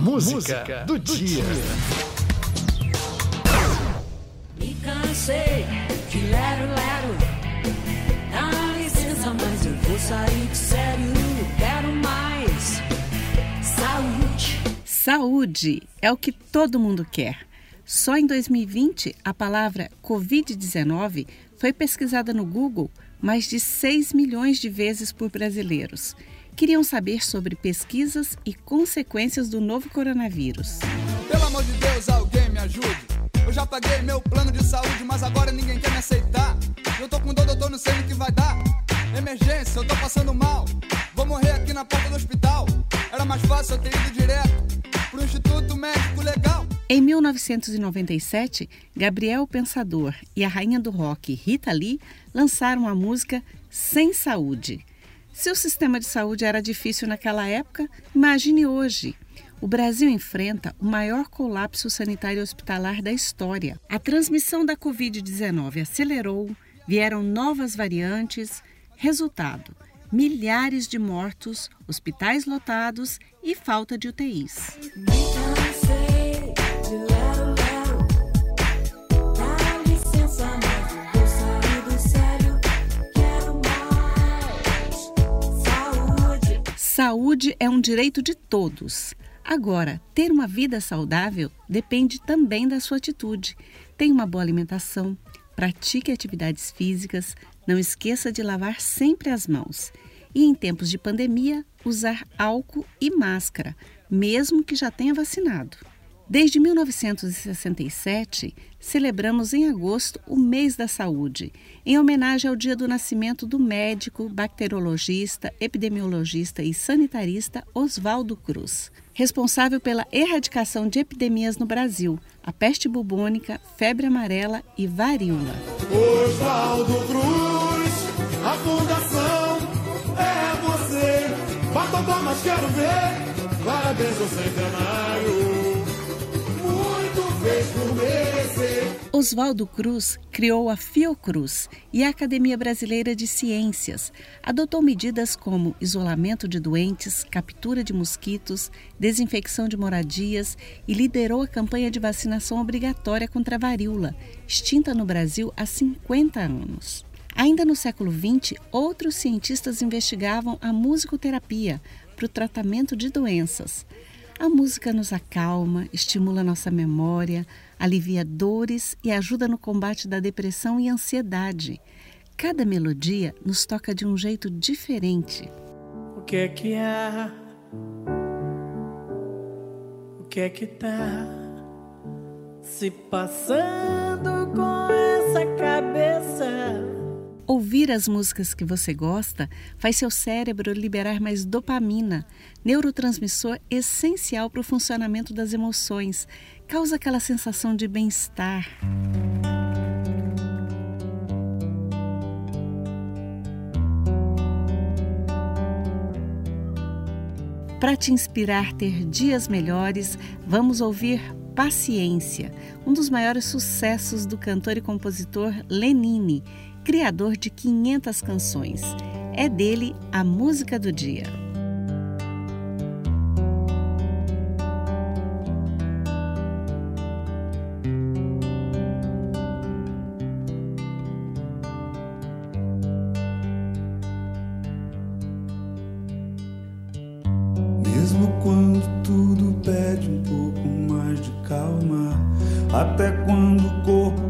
Música, Música do, do, dia. Me cansei de lero, lero. Dá licença, mas eu vou sair de sério. Quero mais saúde. Saúde é o que todo mundo quer. Só em 2020, a palavra Covid-19 foi pesquisada no Google mais de 6 milhões de vezes por brasileiros. Queriam saber sobre pesquisas e consequências do novo coronavírus. Pelo amor de Deus, alguém me ajude. Eu já paguei meu plano de saúde, mas agora ninguém quer me aceitar. Eu tô com dor, doutor, não sei o que vai dar. Emergência, eu tô passando mal. Vou morrer aqui na porta do hospital. Era mais fácil eu ter ido direto pro Instituto Médico Legal. Em 1997, Gabriel Pensador e a rainha do rock Rita Lee lançaram a música Sem Saúde. Se o sistema de saúde era difícil naquela época, imagine hoje. O Brasil enfrenta o maior colapso sanitário hospitalar da história. A transmissão da Covid-19 acelerou, vieram novas variantes. Resultado: milhares de mortos, hospitais lotados e falta de UTIs. Saúde é um direito de todos. Agora, ter uma vida saudável depende também da sua atitude. Tenha uma boa alimentação, pratique atividades físicas, não esqueça de lavar sempre as mãos. E em tempos de pandemia, usar álcool e máscara, mesmo que já tenha vacinado. Desde 1967, celebramos em agosto o Mês da Saúde, em homenagem ao dia do nascimento do médico, bacteriologista, epidemiologista e sanitarista Oswaldo Cruz, responsável pela erradicação de epidemias no Brasil, a peste bubônica, febre amarela e varíola. Oswaldo Cruz, a fundação é você. Bata palmas, quero ver. Parabéns ao centenário. Oswaldo Cruz criou a Fiocruz e a Academia Brasileira de Ciências. Adotou medidas como isolamento de doentes, captura de mosquitos, desinfecção de moradias e liderou a campanha de vacinação obrigatória contra a varíola, extinta no Brasil há 50 anos. Ainda no século XX, outros cientistas investigavam a musicoterapia para o tratamento de doenças. A música nos acalma, estimula nossa memória, alivia dores e ajuda no combate da depressão e ansiedade. Cada melodia nos toca de um jeito diferente. O que é que há? O que é que tá se passando com essa cabeça? Ouvir as músicas que você gosta faz seu cérebro liberar mais dopamina, neurotransmissor essencial para o funcionamento das emoções. Causa aquela sensação de bem-estar. Para te inspirar a ter dias melhores, vamos ouvir Paciência, um dos maiores sucessos do cantor e compositor Lenine criador de 500 canções. É dele a música do dia. Mesmo quando tudo pede um pouco mais de calma, até quando o corpo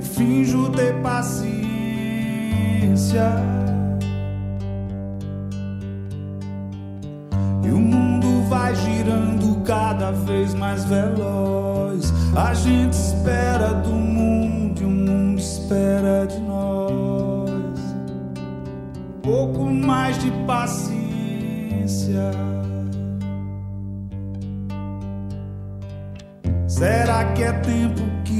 Eu finjo ter paciência. E o mundo vai girando, cada vez mais veloz. A gente espera do mundo e o mundo espera de nós. Pouco mais de paciência. Será que é tempo que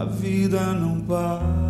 a vida não para.